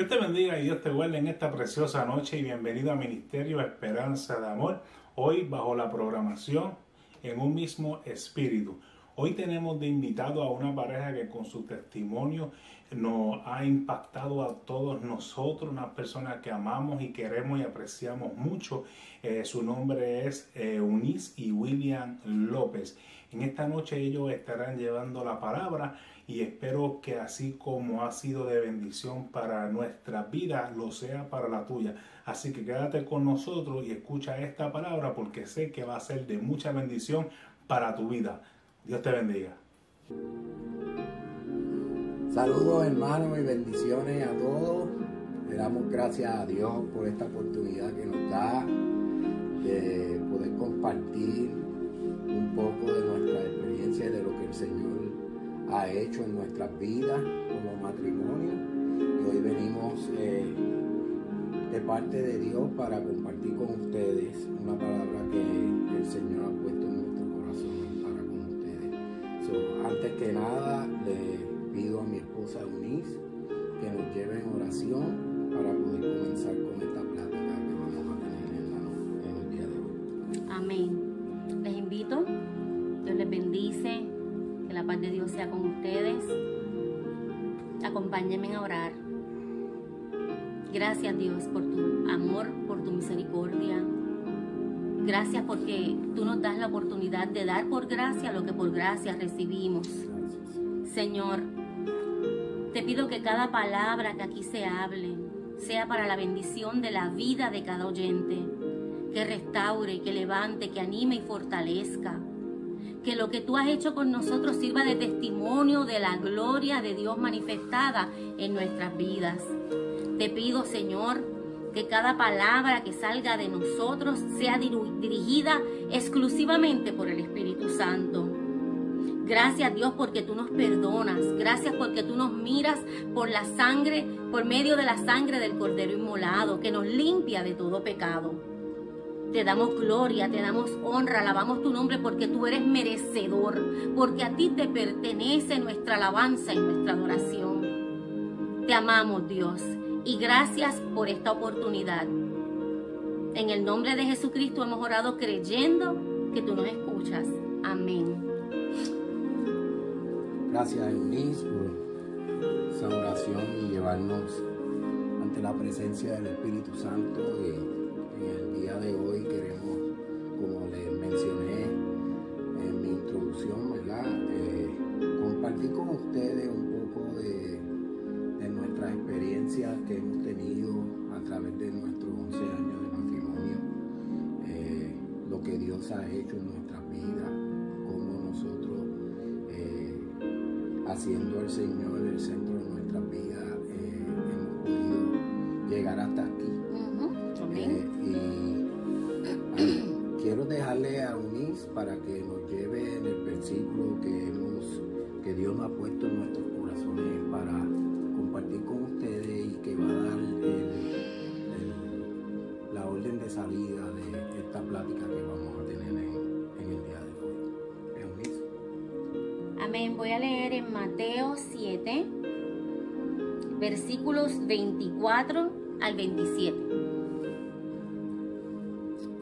Dios te bendiga y Dios te guarde en esta preciosa noche y bienvenido a Ministerio Esperanza de Amor. Hoy bajo la programación en un mismo espíritu. Hoy tenemos de invitado a una pareja que con su testimonio nos ha impactado a todos nosotros, una persona que amamos y queremos y apreciamos mucho. Eh, su nombre es eh, Eunice y William López. En esta noche ellos estarán llevando la palabra y espero que así como ha sido de bendición para nuestra vida, lo sea para la tuya. Así que quédate con nosotros y escucha esta palabra porque sé que va a ser de mucha bendición para tu vida. Dios te bendiga. Saludos hermanos y bendiciones a todos. Le damos gracias a Dios por esta oportunidad que nos da de poder compartir un poco de nuestra experiencia y de lo que el Señor ha hecho en nuestras vidas como matrimonio. Y hoy venimos eh, de parte de Dios para compartir con ustedes una palabra que el Señor ha puesto en nuestro corazón para con ustedes. antes que nada, le pido a mi esposa Eunice que nos lleve en oración Acompáñenme a orar. Gracias Dios por tu amor, por tu misericordia. Gracias porque tú nos das la oportunidad de dar por gracia lo que por gracia recibimos. Señor, te pido que cada palabra que aquí se hable sea para la bendición de la vida de cada oyente, que restaure, que levante, que anime y fortalezca que lo que tú has hecho con nosotros sirva de testimonio de la gloria de Dios manifestada en nuestras vidas. Te pido, Señor, que cada palabra que salga de nosotros sea dirigida exclusivamente por el Espíritu Santo. Gracias Dios porque tú nos perdonas. Gracias porque tú nos miras por la sangre, por medio de la sangre del Cordero Inmolado, que nos limpia de todo pecado. Te damos gloria, te damos honra, alabamos tu nombre porque tú eres merecedor, porque a ti te pertenece nuestra alabanza y nuestra adoración. Te amamos Dios y gracias por esta oportunidad. En el nombre de Jesucristo hemos orado creyendo que tú nos escuchas. Amén. Gracias Eunice por esa oración y llevarnos ante la presencia del Espíritu Santo. En el día de hoy queremos, como les mencioné en mi introducción, ¿verdad? Eh, compartir con ustedes un poco de, nuestras experiencias que hemos tenido a través de nuestros 11 años de matrimonio, eh, lo que Dios ha hecho en nuestras vidas, cómo nosotros, eh, haciendo al Señor el centro 7, versículos 24 al 27.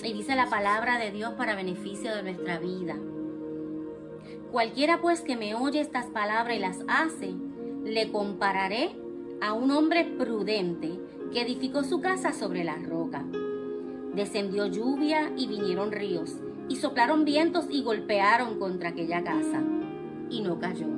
Y dice la palabra de Dios para beneficio de nuestra vida. Cualquiera pues que me oye estas palabras y las hace, le compararé a un hombre prudente que edificó su casa sobre la roca. Descendió lluvia y vinieron ríos, y soplaron vientos y golpearon contra aquella casa, y no cayó,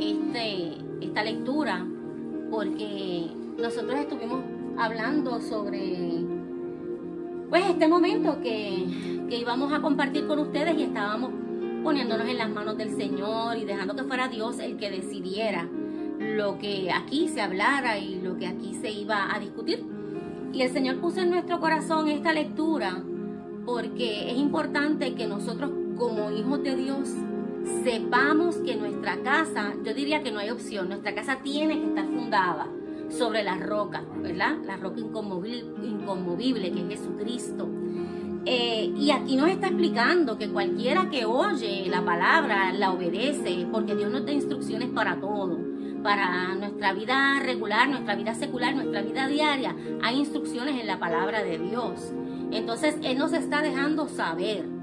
este, esta lectura, porque nosotros estuvimos hablando sobre pues este momento que, íbamos a compartir con ustedes y estábamos poniéndonos en las manos del Señor y dejando que fuera Dios el que decidiera lo que aquí se hablara y lo que aquí se iba a discutir. Y el Señor puso en nuestro corazón esta lectura porque es importante que nosotros como hijos de Dios sepamos que nuestra casa, yo diría que no hay opción, nuestra casa tiene que estar fundada sobre la roca, ¿verdad? La roca inconmovible, que es Jesucristo. Eh, y aquí nos está explicando que cualquiera que oye la palabra la obedece, porque Dios nos da instrucciones para todo. Para nuestra vida regular, nuestra vida secular, nuestra vida diaria, hay instrucciones en la palabra de Dios. Entonces Él nos está dejando saber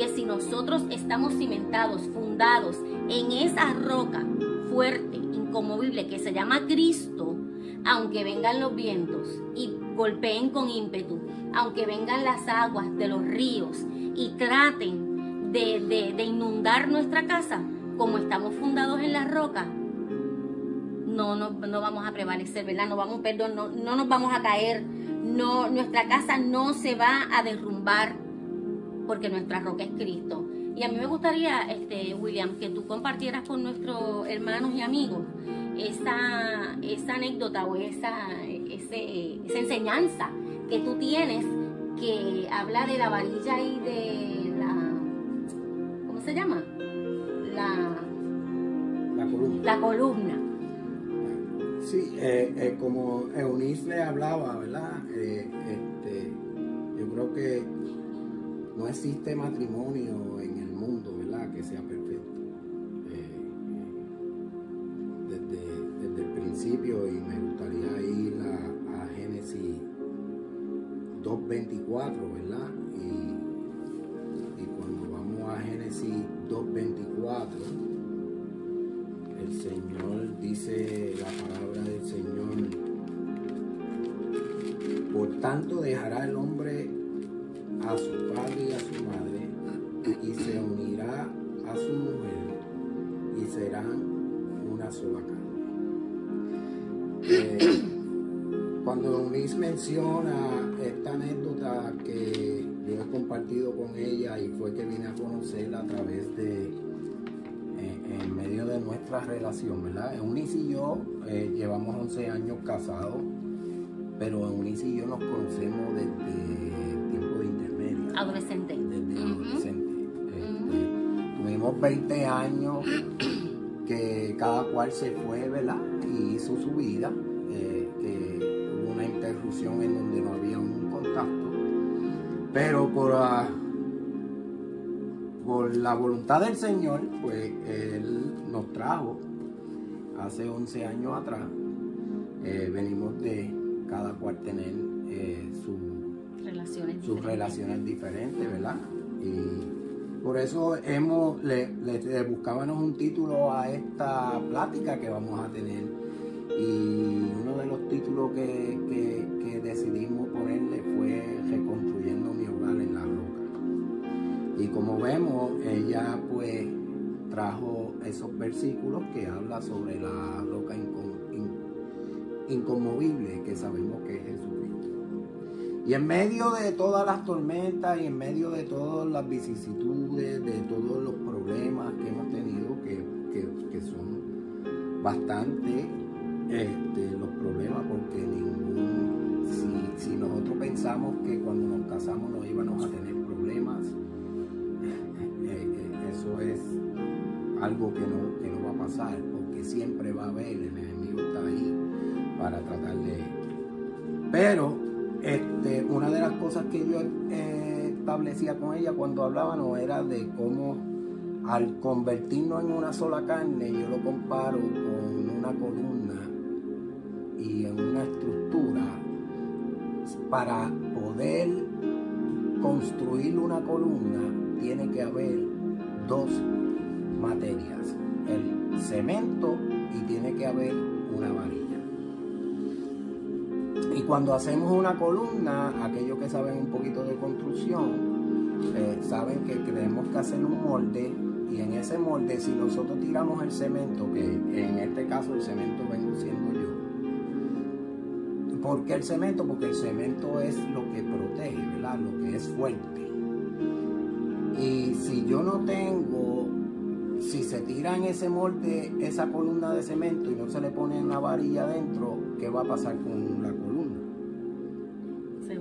que si nosotros estamos cimentados, fundados en esa roca fuerte, inconmovible, que se llama Cristo, aunque vengan los vientos y golpeen con ímpetu, aunque vengan las aguas de los ríos y traten de, inundar nuestra casa, como estamos fundados en la roca, no, no, no vamos a prevalecer, ¿verdad? No vamos, perdón, no, no nos vamos a caer, no, nuestra casa no se va a derrumbar porque nuestra roca es Cristo. Y a mí me gustaría, este, William, que tú compartieras con nuestros hermanos y amigos esa, esa anécdota o esa, esa enseñanza que tú tienes que habla de la varilla y de la... ¿Cómo se llama? La... La columna. La columna. Sí, eh, eh, como Eunice le hablaba, ¿verdad? Eh, este, yo creo que no existe matrimonio en el mundo, ¿verdad? Que sea perfecto. desde, desde, el principio, y me gustaría ir a, a Génesis 2.24, ¿verdad? Y, cuando vamos a Génesis 2.24, el Señor dice la palabra del Señor, por tanto dejará el hombre a su padre y a su madre y se unirá a su mujer y serán una sola carne. Eh, cuando Luis menciona esta anécdota que yo he compartido con ella y fue que vine a conocerla a través de, eh, en medio de nuestra relación, ¿verdad? Eunice y yo eh, llevamos 11 años casados, pero Eunice y yo nos conocemos desde. Adolescente. Desde adolescente. Este, tuvimos 20 años que cada cual se fue, ¿verdad? Y hizo su vida. Eh, hubo una interrupción en donde no había un contacto. Pero por, la, por la voluntad del Señor, pues Él nos trajo hace 11 años atrás. Eh, venimos de cada cual tener eh, relaciones sus relaciones diferentes, ¿verdad? Y por eso hemos, le, buscábamos un título a esta plática que vamos a tener. Y uno de los títulos que, que, decidimos ponerle fue Reconstruyendo mi hogar en la roca. Y como vemos, ella pues trajo esos versículos que habla sobre la roca inconmovible que sabemos que es Jesucristo. Y en medio de todas las tormentas y en medio de todas las vicisitudes, de todos los problemas que hemos tenido, que, son bastante este, los problemas, porque ningún, si, nosotros pensamos que cuando nos casamos no íbamos a tener problemas, eh, eh, eso es algo que no, que no va a pasar, porque siempre va a haber, el enemigo está ahí para tratar de... Pero este, cosas que yo eh, establecía con ella cuando hablábamos era de cómo al convertirnos en una sola carne, yo lo comparo con una columna y en una estructura para poder construir una columna tiene que haber dos materias, el cemento y tiene que haber una varilla. Y cuando hacemos una columna, aquellos que saben un poquito de construcción, eh, saben que tenemos que hacer un molde y en ese molde, si nosotros tiramos el cemento, que en este caso el cemento vengo siendo yo, ¿por qué el cemento? Porque el cemento es lo que protege, ¿verdad? Lo que es fuerte. Y si yo no tengo si se tira en ese molde esa columna de cemento y no se le pone una varilla adentro, ¿qué va a pasar con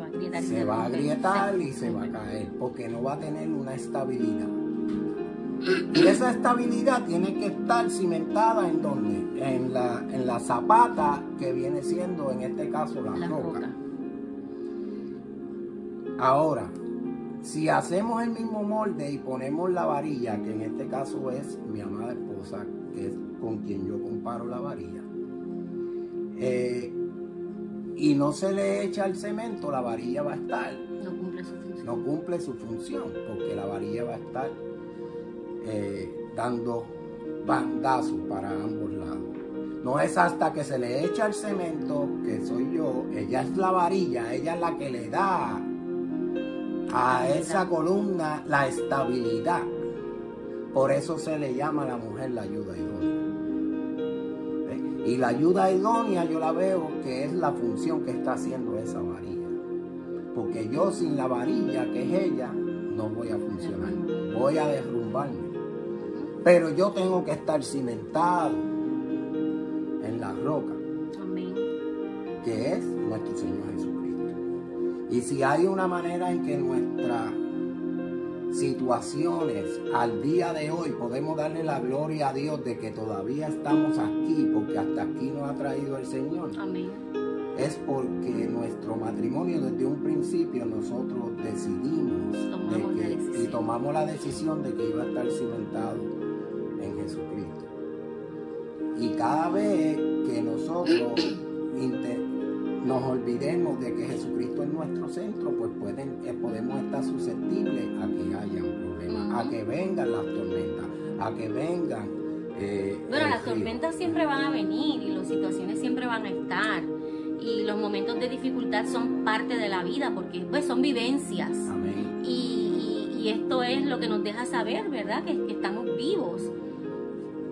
agrietar. Se va a agrietar y se va a caer, porque no va a tener una estabilidad. Y esa estabilidad tiene que estar cimentada en donde? En la, en la zapata que viene siendo en este caso la, La roca. roca. Ahora, si hacemos el mismo molde y ponemos la varilla, que en este caso es mi amada esposa, que es con quien yo comparo la varilla, eh, y no se le echa el cemento, la varilla va a estar, No cumple su función. no cumple su función, porque la varilla va a estar eh, dando bandazos para ambos lados. No es hasta que se le echa el cemento, que soy yo, ella es la varilla, ella es la que le da a esa columna la estabilidad. Por eso se le llama a la mujer la ayuda idónea. Y la ayuda idónea yo la veo que es la función que está haciendo esa varilla. Porque yo sin la varilla, que es ella, no voy a funcionar. Voy a derrumbarme. Pero yo tengo que estar cimentado en la roca Amén. que es nuestro Señor Jesucristo. Y si hay una manera en que nuestras situaciones al día de hoy podemos darle la gloria a Dios de que todavía estamos aquí, porque hasta aquí nos ha traído el Señor, Amén. es porque nuestro matrimonio desde un principio nosotros decidimos Tomamos que- y tomamos la decisión de que iba a estar cimentado en Jesucristo. Y cada vez que nosotros nos olvidemos de que Jesucristo es nuestro centro, pues pueden, eh, podemos estar susceptibles a que haya un problema, a que vengan las tormentas, a que vengan... eh, Bueno, las tormentas siempre van a venir y las situaciones siempre van a estar. Y los momentos de dificultad son parte de la vida porque pues son vivencias. Amén. Y, y- y esto es lo que nos deja saber, ¿verdad? Que, que estamos vivos.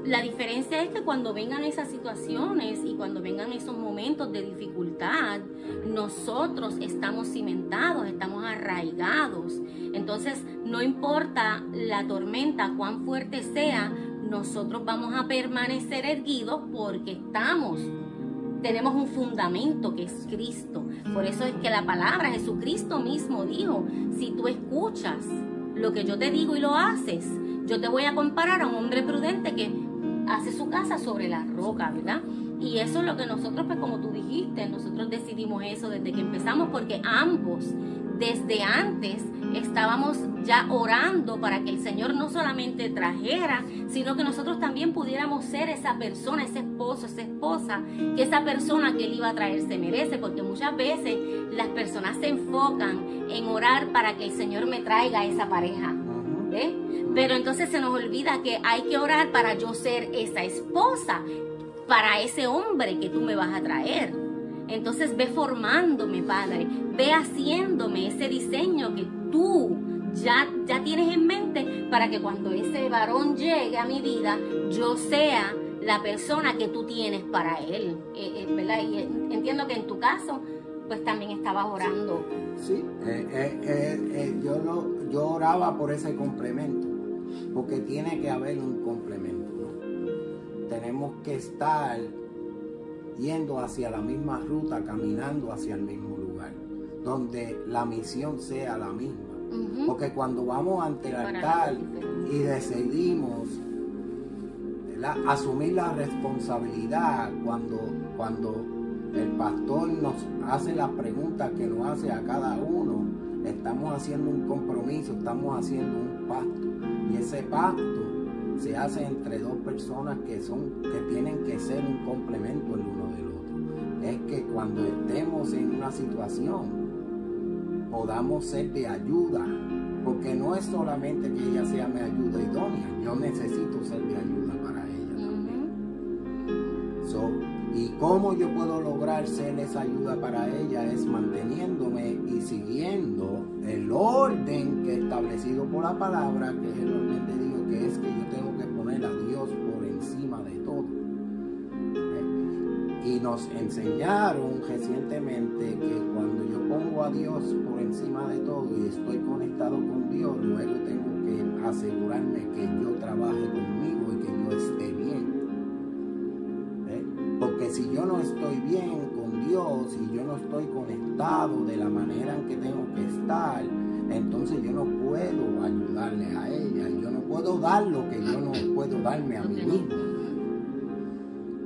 La diferencia es que cuando vengan esas situaciones y cuando vengan esos momentos de dificultad, nosotros estamos cimentados, estamos arraigados. Entonces, no importa la tormenta, cuán fuerte sea, nosotros vamos a permanecer erguidos porque estamos tenemos un fundamento que es Cristo. Por eso es que la palabra, Jesucristo mismo dijo, si tú escuchas lo que yo te digo y lo haces, yo te voy a comparar a un hombre prudente que hace su casa sobre la roca, ¿verdad? Y eso es lo que nosotros, pues como tú dijiste, nosotros decidimos eso desde que empezamos porque ambos, desde antes, estábamos ya orando para que el Señor no solamente trajera, sino que nosotros también pudiéramos ser esa persona, ese esposo, esa esposa, que esa persona que Él iba a traer se merece, porque muchas veces las personas se enfocan en orar para que el Señor me traiga esa pareja. ¿eh? Pero entonces se nos olvida que hay que orar para yo ser esa esposa, para ese hombre que tú me vas a traer. Entonces ve formándome, Padre, ve haciéndome ese diseño que tú ya, ya tienes en mente para que cuando ese varón llegue a mi vida, yo sea la persona que tú tienes para él. Eh, eh, ¿verdad? Y eh, entiendo que en tu caso, pues también estabas orando. Sí, yo, lo- yo oraba por ese complemento, porque tiene que haber un complemento. ¿no? Tenemos que estar yendo hacia la misma ruta, caminando hacia el mismo lugar, donde la misión sea la misma. Porque cuando vamos ante el altar y decidimos asumir la responsabilidad cuando, cuando el pastor nos hace las preguntas que nos hace a cada uno, estamos haciendo un compromiso, estamos haciendo un pacto. Y ese pacto se hace entre dos personas que son, que tienen que ser un complemento el uno. Es que cuando estemos en una situación, podamos ser de ayuda, porque no es solamente que ella sea mi ayuda idónea, yo necesito ser de ayuda para ella también. So, y cómo yo puedo lograr ser esa ayuda para ella es manteniéndome y siguiendo el orden que he establecido por la palabra, que es el orden de Dios, que es que yo tengo que poner a Dios por encima de todo. ¿Eh? Nos enseñaron recientemente que cuando yo pongo a Dios por encima de todo y estoy conectado con Dios, luego tengo que asegurarme que yo trabaje conmigo y que yo esté bien. Porque si yo no estoy bien con Dios y yo no estoy conectado de la manera en que tengo que estar, entonces yo no puedo ayudarle a ella. Yo no puedo dar lo que yo no puedo darme a mí mismo.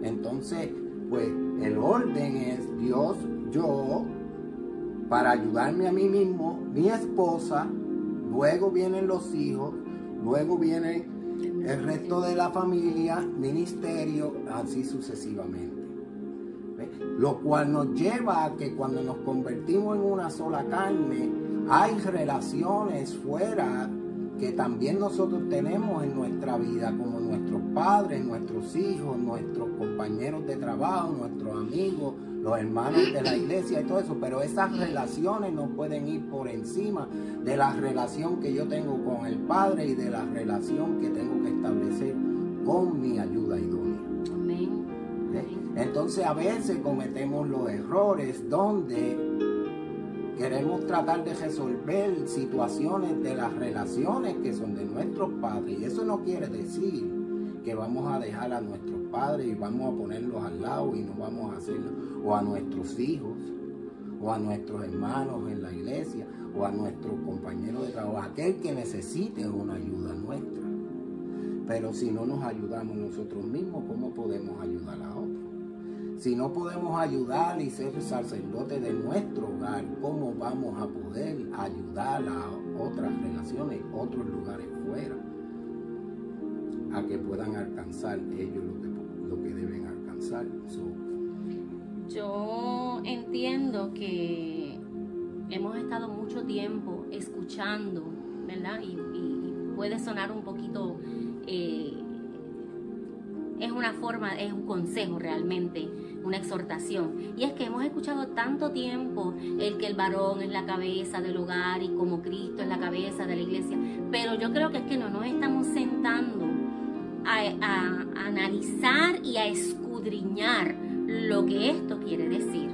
Entonces, pues el orden es Dios, yo, para ayudarme a mí mismo, mi esposa, luego vienen los hijos, luego viene el resto de la familia, ministerio, así sucesivamente. Lo cual nos lleva a que cuando nos convertimos en una sola carne, hay relaciones fuera que también nosotros tenemos en nuestra vida, nuestros padres, nuestros hijos, nuestros compañeros de trabajo, nuestros amigos, los hermanos de la iglesia y todo eso, pero esas relaciones no pueden ir por encima de la relación que yo tengo con el Padre y de la relación que tengo que establecer con mi ayuda idónea. Amén. Entonces a veces cometemos los errores donde queremos tratar de resolver situaciones de las relaciones que son de nuestros padres. Y eso no quiere decir que vamos a dejar a nuestros padres y vamos a ponerlos al lado y no vamos a hacerlo, o a nuestros hijos, o a nuestros hermanos en la iglesia, o a nuestros compañeros de trabajo, aquel que necesite una ayuda nuestra. Pero si no nos ayudamos nosotros mismos, ¿cómo podemos ayudar a otros? Si no podemos ayudar y ser sacerdote de nuestro hogar, ¿cómo vamos a poder ayudar a otras relaciones, otros lugares fuera, a que puedan alcanzar ellos lo que, deben alcanzar? Yo entiendo que hemos estado mucho tiempo escuchando, ¿verdad? Y, puede sonar un poquito... Eh, es una forma, es un consejo realmente una exhortación. Y es que hemos escuchado tanto tiempo el que el varón es la cabeza del hogar y como Cristo es la cabeza de la iglesia. Pero yo creo que es que no nos estamos sentando a, analizar y a escudriñar lo que esto quiere decir.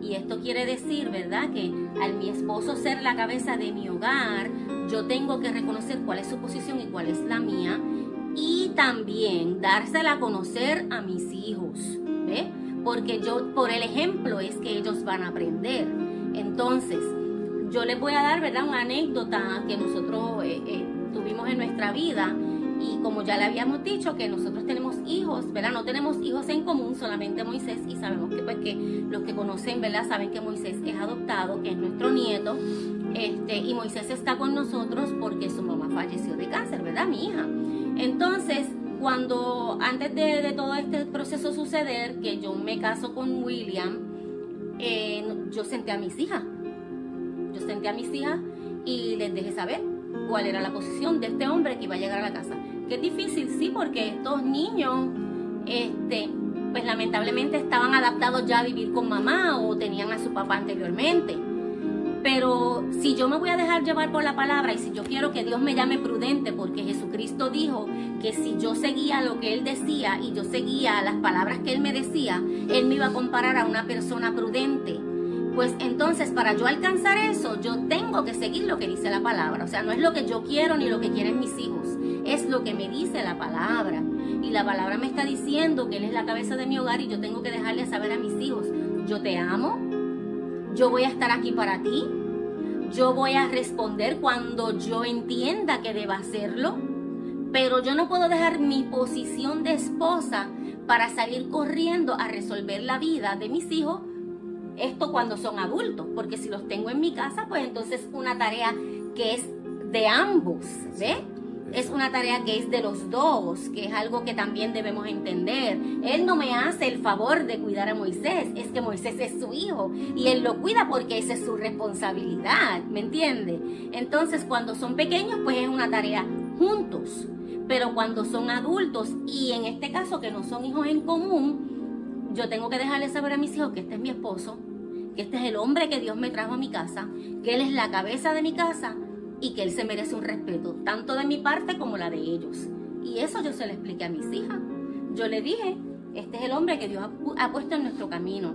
Y esto quiere decir, ¿verdad? Que al mi esposo ser la cabeza de mi hogar, yo tengo que reconocer cuál es su posición y cuál es la mía. Y también dársela a conocer a mis hijos. ¿Ve? porque yo, por el ejemplo, es que ellos van a aprender. Entonces, yo les voy a dar, ¿verdad?, una anécdota que nosotros eh, eh, tuvimos en nuestra vida. Y como ya le habíamos dicho que nosotros tenemos hijos, ¿verdad? No tenemos hijos en común, solamente Moisés. Y sabemos que, pues, que los que conocen, ¿verdad? Saben que Moisés es adoptado, que es nuestro nieto. Este, y Moisés está con nosotros porque su mamá falleció de cáncer, ¿verdad? Mi hija. Entonces, cuando antes de, todo este proceso suceder, que yo me caso con William, eh, yo senté a mis hijas. Yo senté a mis hijas y les dejé saber cuál era la posición de este hombre que iba a llegar a la casa. Que es difícil, sí, porque estos niños, este, pues lamentablemente estaban adaptados ya a vivir con mamá o tenían a su papá anteriormente. Pero si yo me voy a dejar llevar por la palabra y si yo quiero que Dios me llame prudente, porque Jesucristo dijo que si yo seguía lo que Él decía y yo seguía las palabras que Él me decía, Él me iba a comparar a una persona prudente. Pues entonces para yo alcanzar eso, yo tengo que seguir lo que dice la palabra. O sea, no es lo que yo quiero ni lo que quieren mis hijos, es lo que me dice la palabra. Y la palabra me está diciendo que Él es la cabeza de mi hogar y yo tengo que dejarle saber a mis hijos, yo te amo, yo voy a estar aquí para ti. Yo voy a responder cuando yo entienda que deba hacerlo. Pero yo no puedo dejar mi posición de esposa para salir corriendo a resolver la vida de mis hijos. Esto cuando son adultos, porque si los tengo en mi casa, pues entonces una tarea que es de ambos, ¿ve? Es una tarea que es de los dos, que es algo que también debemos entender. Él no me hace el favor de cuidar a Moisés, es que Moisés es su hijo y él lo cuida porque esa es su responsabilidad, ¿me entiende? Entonces cuando son pequeños pues es una tarea juntos, pero cuando son adultos y en este caso que no son hijos en común, yo tengo que dejarle saber a mis hijos que este es mi esposo, que este es el hombre que Dios me trajo a mi casa, que él es la cabeza de mi casa y que él se merece un respeto, tanto de mi parte como la de ellos. Y eso yo se lo expliqué a mis hijas. Yo le dije, este es el hombre que Dios ha, puesto en nuestro camino.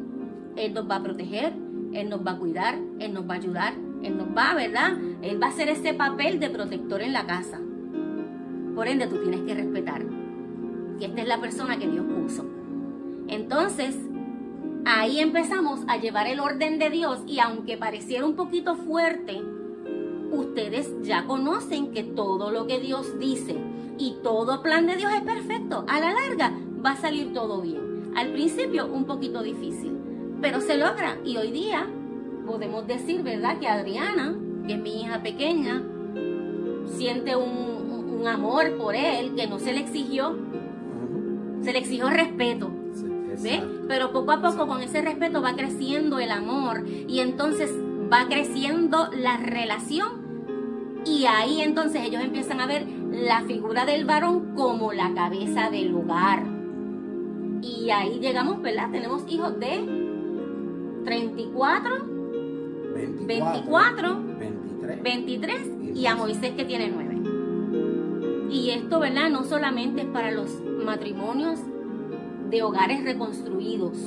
Él nos va a proteger, Él nos va a cuidar, Él nos va a ayudar, Él nos va, ¿verdad? Él va a hacer ese papel de protector en la casa. Por ende, tú tienes que respetar. Y esta es la persona que Dios puso. Entonces, ahí empezamos a llevar el orden de Dios y aunque pareciera un poquito fuerte, ustedes ya conocen que todo lo que Dios dice y todo plan de Dios es perfecto. A la larga va a salir todo bien. Al principio un poquito difícil, pero se logra. Y hoy día podemos decir, ¿verdad? Que Adriana, que es mi hija pequeña, siente un, amor por él que no se le exigió. Se le exigió respeto. Pero poco a poco con ese respeto va creciendo el amor y entonces va creciendo la relación y ahí entonces ellos empiezan a ver la figura del varón como la cabeza del hogar. Y ahí llegamos, ¿verdad? Tenemos hijos de 34, 24, 23, y a Moisés que tiene 9. Y esto, ¿verdad? No solamente es para los matrimonios de hogares reconstruidos.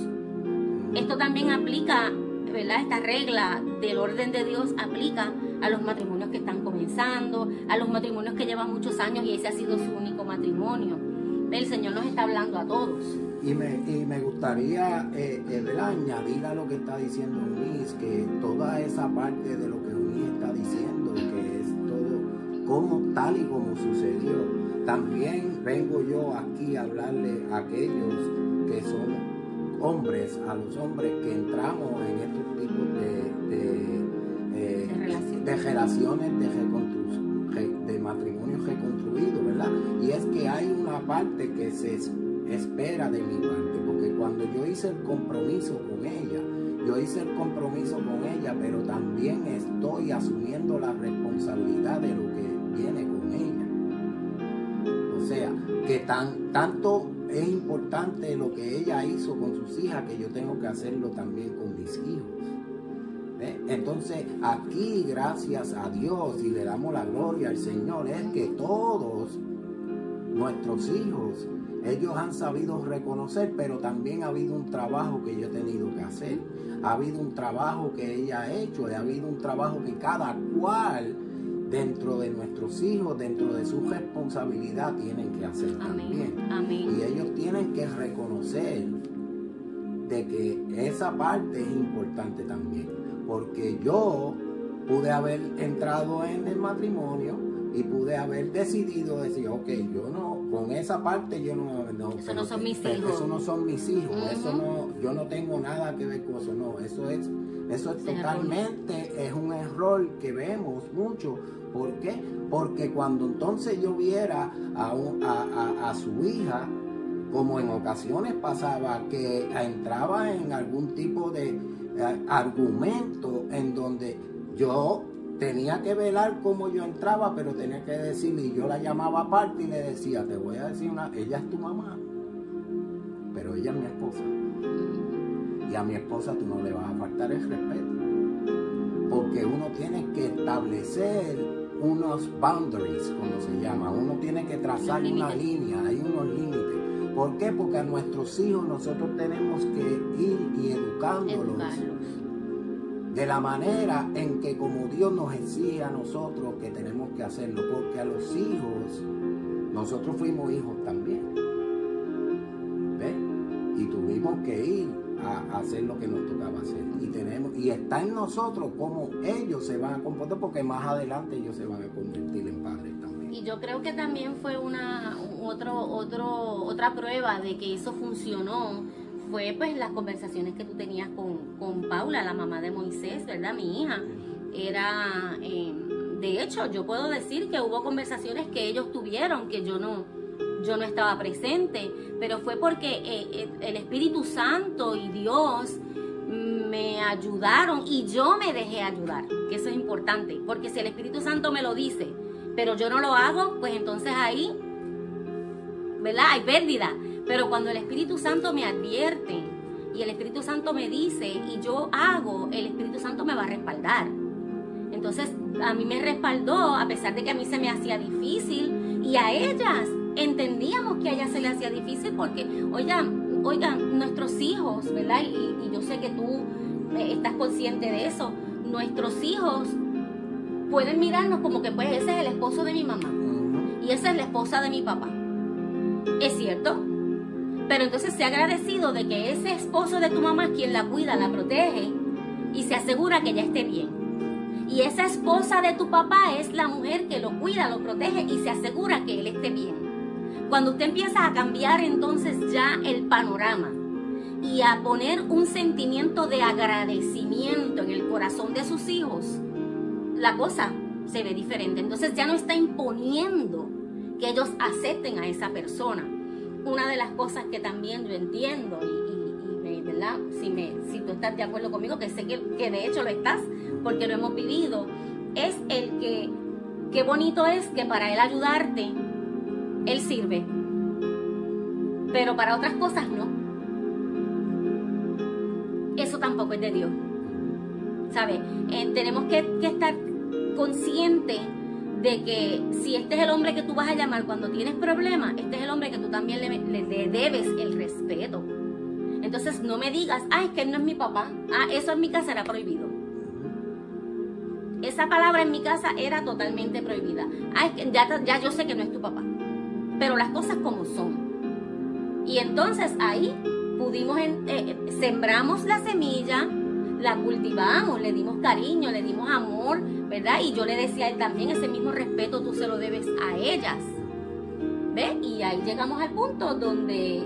Esto también aplica, ¿verdad? Esta regla del orden de Dios aplica a los matrimonios que están comenzando, a los matrimonios que llevan muchos años y ese ha sido su único matrimonio. El Señor nos está hablando a todos. Y me, y me gustaría eh, eh añadir a lo que está diciendo Unis, que toda esa parte de lo que Unis está diciendo, que es todo como tal y como sucedió. También vengo yo aquí a hablarle a aquellos que son hombres, a los hombres que entramos en estos tipos de de relaciones de, de matrimonios reconstruidos, ¿verdad? Y es que hay una parte que se espera de mi parte, porque cuando yo hice el compromiso con ella, yo hice el compromiso con ella, pero también estoy asumiendo la responsabilidad de lo que viene con ella. O sea, que tan, tanto es importante lo que ella hizo con sus hijas que yo tengo que hacerlo también con mis hijos. Entonces aquí, gracias a Dios y le damos la gloria al Señor, es que todos nuestros hijos, ellos han sabido reconocer, pero también ha habido un trabajo que yo he tenido que hacer. Ha habido un trabajo que ella ha hecho, ha habido un trabajo que cada cual dentro de nuestros hijos, dentro de su responsabilidad, tienen que hacer también. Y ellos tienen que reconocer de que esa parte es importante también porque yo pude haber entrado en el matrimonio y pude haber decidido decir, ok, yo no, con esa parte yo no... no eso no son mis hijos. Eso no son mis hijos, eso no, yo no tengo nada que ver con eso, no, eso es, eso es totalmente, es un error que vemos mucho. ¿Por qué? Porque cuando entonces yo viera a, a, a su hija, como en ocasiones pasaba, que entraba en algún tipo de eh, argumento en donde yo tenía que velar cómo yo entraba, pero tenía que decirle, y yo la llamaba aparte y le decía, te voy a decir una, ella es tu mamá, pero ella es mi esposa. Y a mi esposa tú no le vas a faltar el respeto. Porque uno tiene que establecer unos boundaries, como se llama. Uno tiene que trazar una línea, hay unos límites. ¿Por qué? Porque a nuestros hijos nosotros tenemos que ir y educándolos de la manera en que como Dios nos exige a nosotros que tenemos que hacerlo. Porque a los hijos, nosotros fuimos hijos también. ¿Ves? Y tuvimos que ir a hacer lo que nos tocaba hacer. Y tenemos, y está en nosotros cómo ellos se van a comportar, porque más adelante ellos se van a convertir en padres y yo creo que también fue una otro, otra prueba de que eso funcionó fue pues las conversaciones que tú tenías con, Paula, la mamá de Moisés, ¿verdad? Mi hija. Era, eh, de hecho, yo puedo decir que hubo conversaciones que ellos tuvieron que yo no, yo no estaba presente, pero fue porque eh, eh, el Espíritu Santo y Dios me ayudaron y yo me dejé ayudar, que eso es importante, porque si el Espíritu Santo me lo dice, pero yo no lo hago, pues entonces ahí, ¿verdad? Hay pérdida. Pero cuando el Espíritu Santo me advierte y el Espíritu Santo me dice y yo hago, el Espíritu Santo me va a respaldar. Entonces a mí me respaldó a pesar de que a mí se me hacía difícil y a ellas entendíamos que a ellas se le hacía difícil porque, oigan, oigan, nuestros hijos, ¿verdad? Y, y yo sé que tú eh, estás consciente de eso. Nuestros hijos pueden mirarnos como que pues ese es el esposo de mi mamá y esa es la esposa de mi papá. ¿Es cierto? Pero entonces se ha agradecido de que ese esposo de tu mamá es quien la cuida, la protege y se asegura que ella esté bien. Y esa esposa de tu papá es la mujer que lo cuida, lo protege y se asegura que él esté bien. Cuando usted empieza a cambiar entonces ya el panorama y a poner un sentimiento de agradecimiento en el corazón de sus hijos, la cosa se ve diferente. Entonces ya no está imponiendo que ellos acepten a esa persona. Una de las cosas que también yo entiendo y, ¿verdad? Si, me, si tú estás de acuerdo conmigo, que sé que, que de hecho lo estás, porque lo hemos vivido, es el que qué bonito es que para él ayudarte, él sirve. Pero para otras cosas no. Eso tampoco es de Dios. ¿Sabes? Eh, tenemos que, que estar conscientes de que si este es el hombre que tú vas a llamar cuando tienes problemas, este es el hombre que tú también le, debes el respeto. Entonces no me digas, ay, que él no es mi papá. Ah, eso en mi casa era prohibido. Esa palabra en mi casa era totalmente prohibida. Ay, ya, ya yo sé que no es tu papá. Pero las cosas como son. Y entonces ahí pudimos, eh, sembramos la semilla, la cultivamos, le dimos cariño, le dimos amor, ¿verdad? Y yo le decía a él también, ese mismo respeto tú se lo debes a ellas. ¿Ves? Y ahí llegamos al punto donde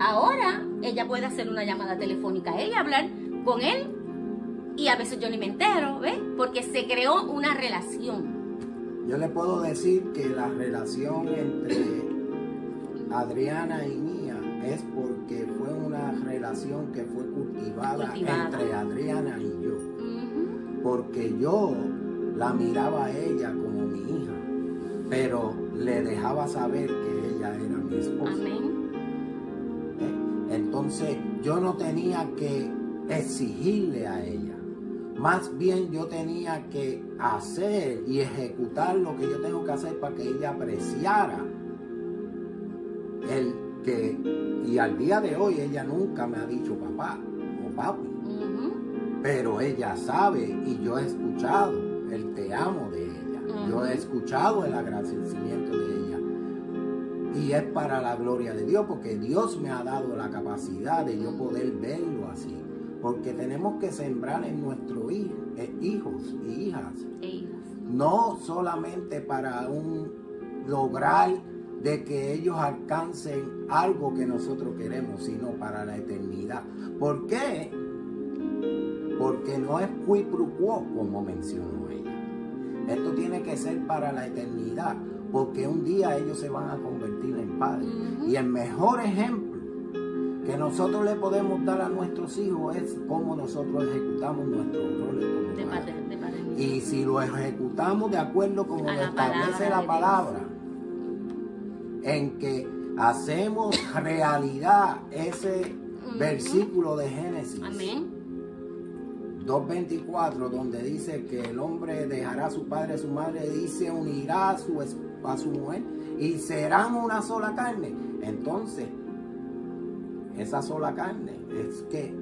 ahora ella puede hacer una llamada telefónica a él y hablar con él. Y a veces yo ni me entero, ¿ves? Porque se creó una relación. Yo le puedo decir que la relación entre Adriana y mía es porque fue una relación que fue cultivada, entre Adriana y yo. Porque yo la miraba a ella como mi hija, pero le dejaba saber que ella era mi esposa. Amén. ¿Eh? Entonces yo no tenía que exigirle a ella. Más bien yo tenía que hacer y ejecutar lo que yo tengo que hacer para que ella apreciara y al día de hoy ella nunca me ha dicho papá o papi, pero ella sabe y yo he escuchado el te amo de ella. Yo he escuchado el agradecimiento de ella. Y es para la gloria de Dios, porque Dios me ha dado la capacidad de yo poder verlo así. Porque tenemos que sembrar en nuestros eh, hijos y hijas. No solamente para un lograr de que ellos alcancen algo que nosotros queremos, sino para la eternidad. ¿Por qué? Porque no es qui pro quo, como mencionó ella. Esto tiene que ser para la eternidad, porque un día ellos se van a convertir en padres. Y el mejor ejemplo que nosotros le podemos dar a nuestros hijos es cómo nosotros ejecutamos nuestros roles como padres. Y si lo ejecutamos de acuerdo como lo establece la palabra, en que hacemos realidad ese versículo de Génesis. Amén 2.24, donde dice que el hombre dejará a su padre y a su madre y se unirá a su, a su mujer y serán una sola carne. Entonces, esa sola carne es que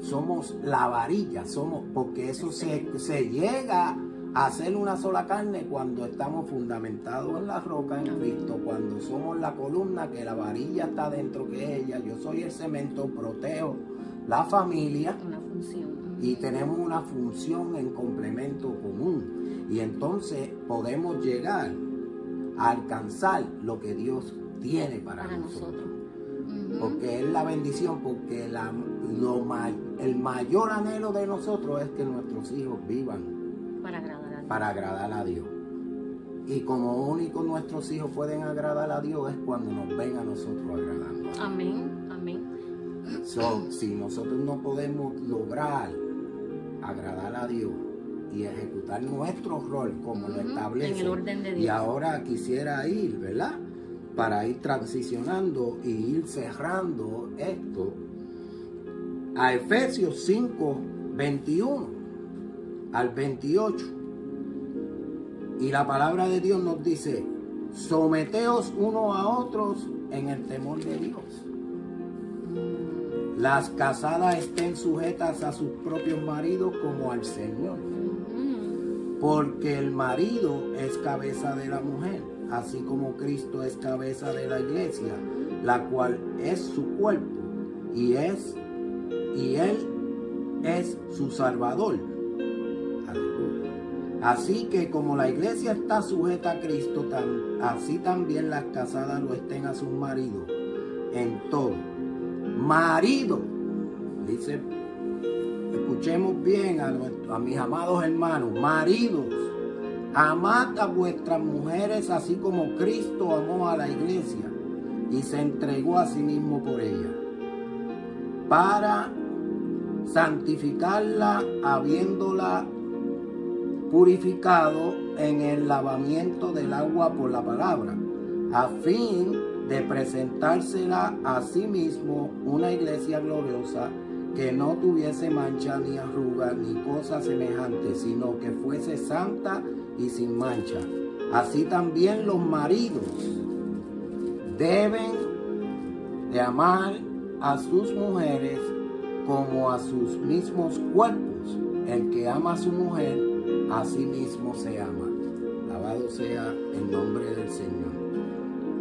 somos la varilla, somos, porque eso se, se llega a ser una sola carne cuando estamos fundamentados en la roca en Cristo, cuando somos la columna que la varilla está dentro que ella, yo soy el cemento, protejo la familia. Una función y tenemos una función en complemento común. Y entonces podemos llegar a alcanzar lo que Dios tiene para, nosotros. Porque es la bendición, porque la, lo, el mayor anhelo de nosotros es que nuestros hijos vivan para agradar a Dios. Para agradar a Dios. Y como único nuestros hijos pueden agradar a Dios es cuando nos ven a nosotros agradando. Amén, amén. si nosotros no podemos lograr agradar a Dios y ejecutar nuestro rol como lo establece. En el orden de Dios. Y ahora quisiera ir, ¿verdad? Para ir transicionando y ir cerrando esto a Efesios 5, 21 al 28. Y la palabra de Dios nos dice, someteos unos a otros en el temor de Dios. las casadas estén sujetas a sus propios maridos como al Señor. Porque el marido es cabeza de la mujer, así como Cristo es cabeza de la iglesia, la cual es su cuerpo y es y él es su salvador. Así que como la iglesia está sujeta a Cristo, tan- así también las casadas lo estén a sus maridos en todo. Marido, dice, escuchemos bien a, a mis amados hermanos, maridos, amad a vuestras mujeres así como Cristo amó a la iglesia y se entregó a sí mismo por ella, para santificarla habiéndola purificado en el lavamiento del agua por la palabra, a fin de presentársela a sí mismo una iglesia gloriosa que no tuviese mancha ni arruga ni cosa semejante, sino que fuese santa y sin mancha. Así también los maridos deben de amar a sus mujeres como a sus mismos cuerpos. El que ama a su mujer, a sí mismo se ama. Alabado sea el nombre del Señor.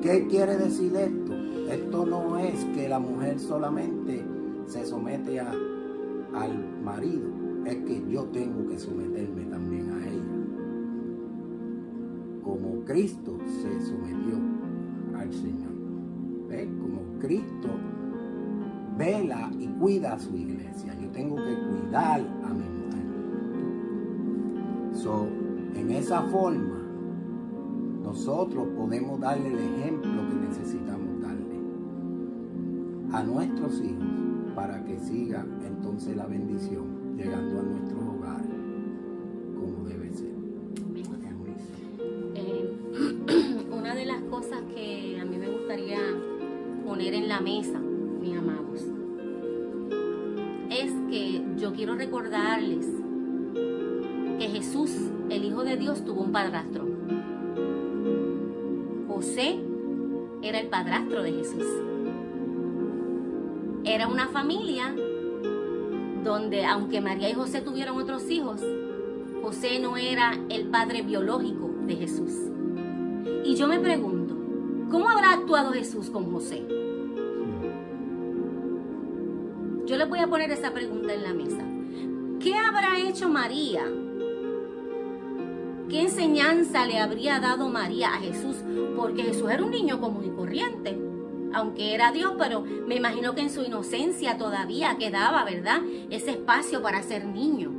¿Qué quiere decir esto? Esto no es que la mujer solamente se somete al marido, es que yo tengo que someterme también a ella. Como Cristo se sometió al Señor. Como Cristo vela y cuida a su iglesia. Yo tengo que cuidar a mi. So, en esa forma, nosotros podemos darle el ejemplo que necesitamos darle a nuestros hijos para que siga entonces la bendición llegando a nuestros hogares como debe ser. Eh, una de las cosas que a mí me gustaría poner en la mesa, mis amados, es que yo quiero recordarles Dios, tuvo un padrastro. José era el padrastro de Jesús. Era una familia donde, aunque María y José tuvieron otros hijos, José no era el padre biológico de Jesús. Y yo me pregunto, ¿cómo habrá actuado Jesús con José? Yo le voy a poner esa pregunta en la mesa. ¿Qué habrá hecho María? ¿Qué enseñanza le habría dado María a Jesús? Porque Jesús era un niño común y corriente, aunque era Dios, pero me imagino que en su inocencia todavía quedaba, ¿verdad? Ese espacio para ser niño.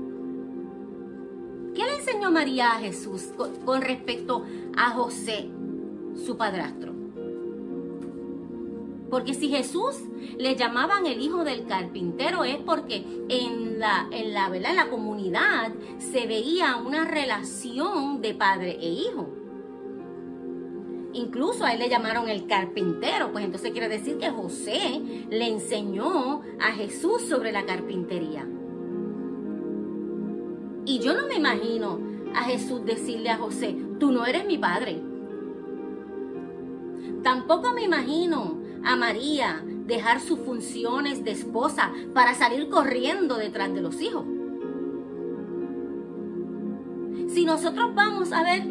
¿Qué le enseñó María a Jesús con, respecto a José, su padrastro? Porque si Jesús le llamaban el hijo del carpintero es porque en la, en la, en la comunidad se veía una relación de padre e hijo. Incluso a él le llamaron el carpintero, pues entonces quiere decir que José le enseñó a Jesús sobre la carpintería. Y yo no me imagino a Jesús decirle a José, tú no eres mi padre. Tampoco me imagino a María dejar sus funciones de esposa para salir corriendo detrás de los hijos. Si nosotros vamos a ver,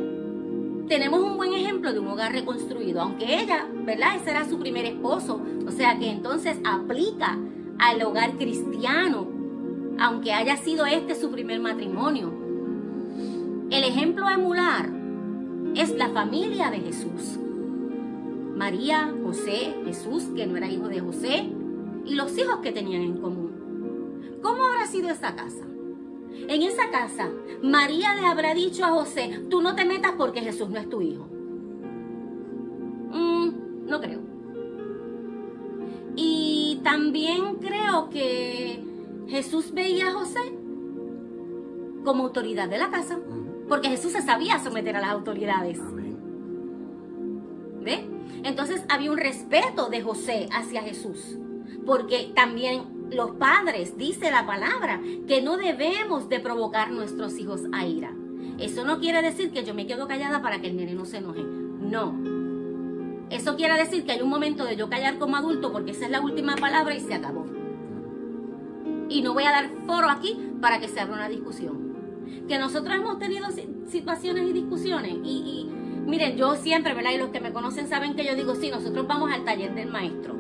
tenemos un buen ejemplo de un hogar reconstruido, aunque ella, ¿verdad? Ese era su primer esposo, o sea que entonces aplica al hogar cristiano, aunque haya sido este su primer matrimonio. El ejemplo a emular es la familia de Jesús. María, José, Jesús, que no era hijo de José, y los hijos que tenían en común. ¿Cómo habrá sido esa casa? En esa casa, María le habrá dicho a José, tú no te metas porque Jesús no es tu hijo. Mm, no creo. Y también creo que Jesús veía a José como autoridad de la casa, porque Jesús se sabía someter a las autoridades. Amén. ¿Ve? Entonces había un respeto de José hacia Jesús. Porque también los padres, dice la palabra, que no debemos de provocar nuestros hijos a ira. Eso no quiere decir que yo me quedo callada para que el nene no se enoje. No. Eso quiere decir que hay un momento de yo callar como adulto porque esa es la última palabra y se acabó. Y no voy a dar foro aquí para que se abra una discusión. Que nosotros hemos tenido situaciones y discusiones y, y miren, yo siempre, ¿verdad? Y los que me conocen saben que yo digo, sí, nosotros vamos al taller del maestro.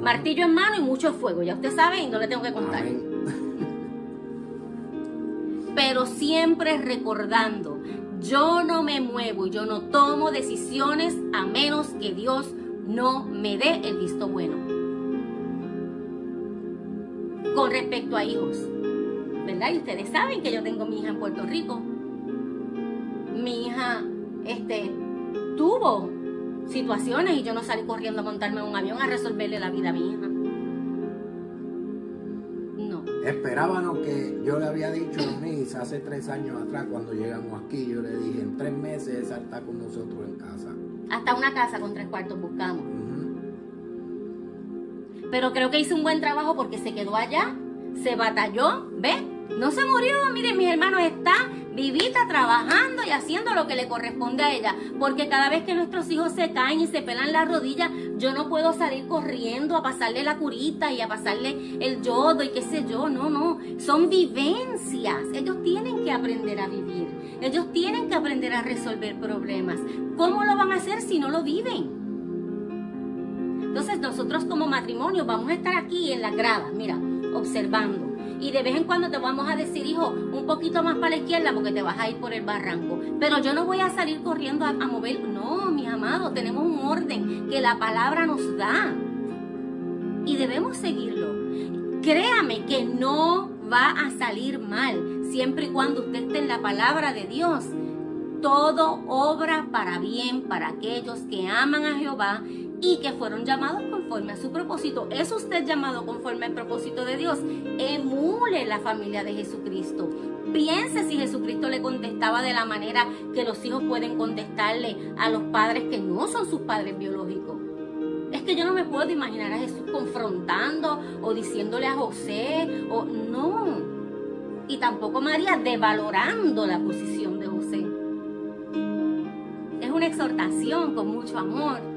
Martillo en mano y mucho fuego, ya usted sabe y no le tengo que contar. Pero siempre recordando, yo no me muevo y yo no tomo decisiones a menos que Dios no me dé el visto bueno. Con respecto a hijos, ¿verdad? Y ustedes saben que yo tengo mi hija en Puerto Rico. Mi hija, este, tuvo situaciones y yo no salí corriendo a montarme en un avión a resolverle la vida a mi hija. No. Esperábamos que yo le había dicho a Miss hace tres años atrás cuando llegamos aquí, yo le dije, en tres meses esa está con nosotros en casa. Hasta una casa con tres cuartos buscamos. Pero creo que hice un buen trabajo porque se quedó allá, se batalló, ¿ve? No se murió, miren, mis hermanos, está vivita trabajando y haciendo lo que le corresponde a ella. Porque cada vez que nuestros hijos se caen y se pelan las rodillas, yo no puedo salir corriendo a pasarle la curita y a pasarle el yodo y qué sé yo. No, no. Son vivencias. Ellos tienen que aprender a vivir. Ellos tienen que aprender a resolver problemas. ¿Cómo lo van a hacer si no lo viven? Entonces nosotros como matrimonio vamos a estar aquí en la grada, mira, observando y de vez en cuando te vamos a decir, hijo, un poquito más para la izquierda porque te vas a ir por el barranco. Pero yo no voy a salir corriendo a, mover. No, mi amado, tenemos un orden que la palabra nos da. Y debemos seguirlo. Créame que no va a salir mal siempre y cuando usted esté en la palabra de Dios. Todo obra para bien para aquellos que aman a Jehová y que fueron llamados conforme a su propósito. ¿Es usted llamado conforme al propósito de Dios? Emule la familia de Jesucristo. Piense si Jesucristo le contestaba de la manera que los hijos pueden contestarle a los padres que no son sus padres biológicos. Es que yo no me puedo imaginar a Jesús confrontando o diciéndole a José o no. Y tampoco María devalorando la posición de José. Es una exhortación con mucho amor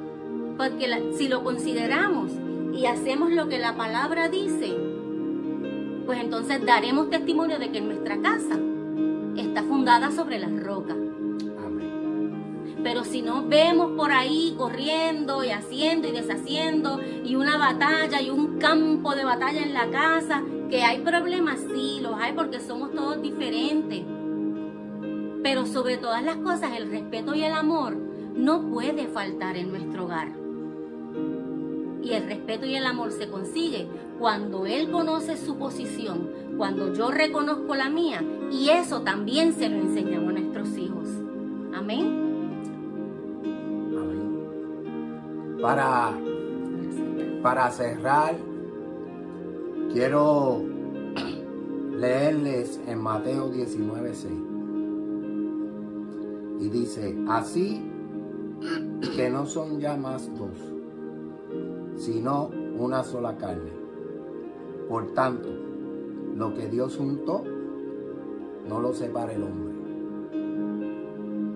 porque si lo consideramos y hacemos lo que la palabra dice, pues entonces daremos testimonio de que nuestra casa está fundada sobre la roca. Pero si no vemos por ahí corriendo y haciendo y deshaciendo y una batalla y un campo de batalla en la casa, que hay problemas, sí, los hay porque somos todos diferentes. Pero sobre todas las cosas, el respeto y el amor no puede faltar en nuestro hogar y el respeto y el amor se consigue cuando él conoce su posición, cuando yo reconozco la mía y eso también se lo enseñamos a nuestros hijos. Amén. Amén. Para, para cerrar, quiero leerles en Mateo 19:6. Y dice, así que no son ya más dos sino una sola carne. Por tanto, lo que Dios juntó, no lo separa el hombre.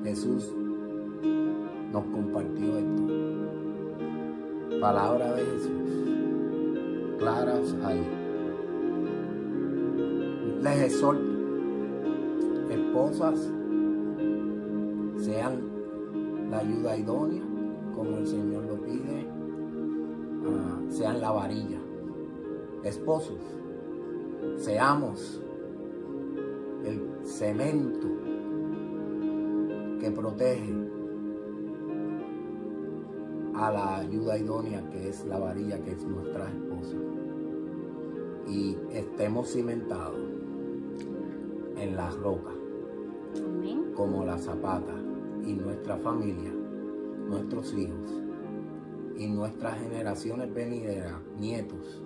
Jesús nos compartió esto. Palabra de Jesús. Claras ahí. Les exhorto, esposas, sean la ayuda idónea, como el Señor lo pide sean la varilla. Esposos, seamos el cemento que protege a la ayuda idónea que es la varilla que es nuestra esposa. Y estemos cimentados en la roca, como la zapata y nuestra familia, nuestros hijos y nuestras generaciones venideras, nietos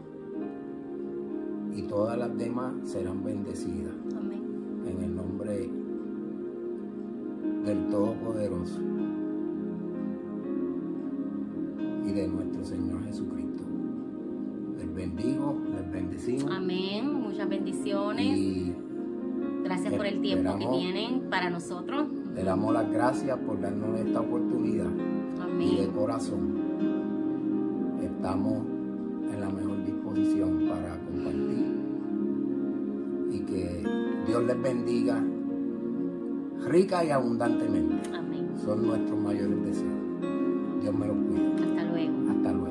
y todas las demás serán bendecidas. Amén. En el nombre del Todopoderoso y de nuestro Señor Jesucristo. Les bendigo, les bendecimos. Amén. Muchas bendiciones. Gracias por el tiempo que tienen para nosotros. Le damos las gracias por darnos esta oportunidad. Amén. Y de corazón estamos en la mejor disposición para compartir. Y que Dios les bendiga rica y abundantemente. Amén. Son nuestros mayores deseos. Dios me los cuida. Hasta luego. Hasta luego.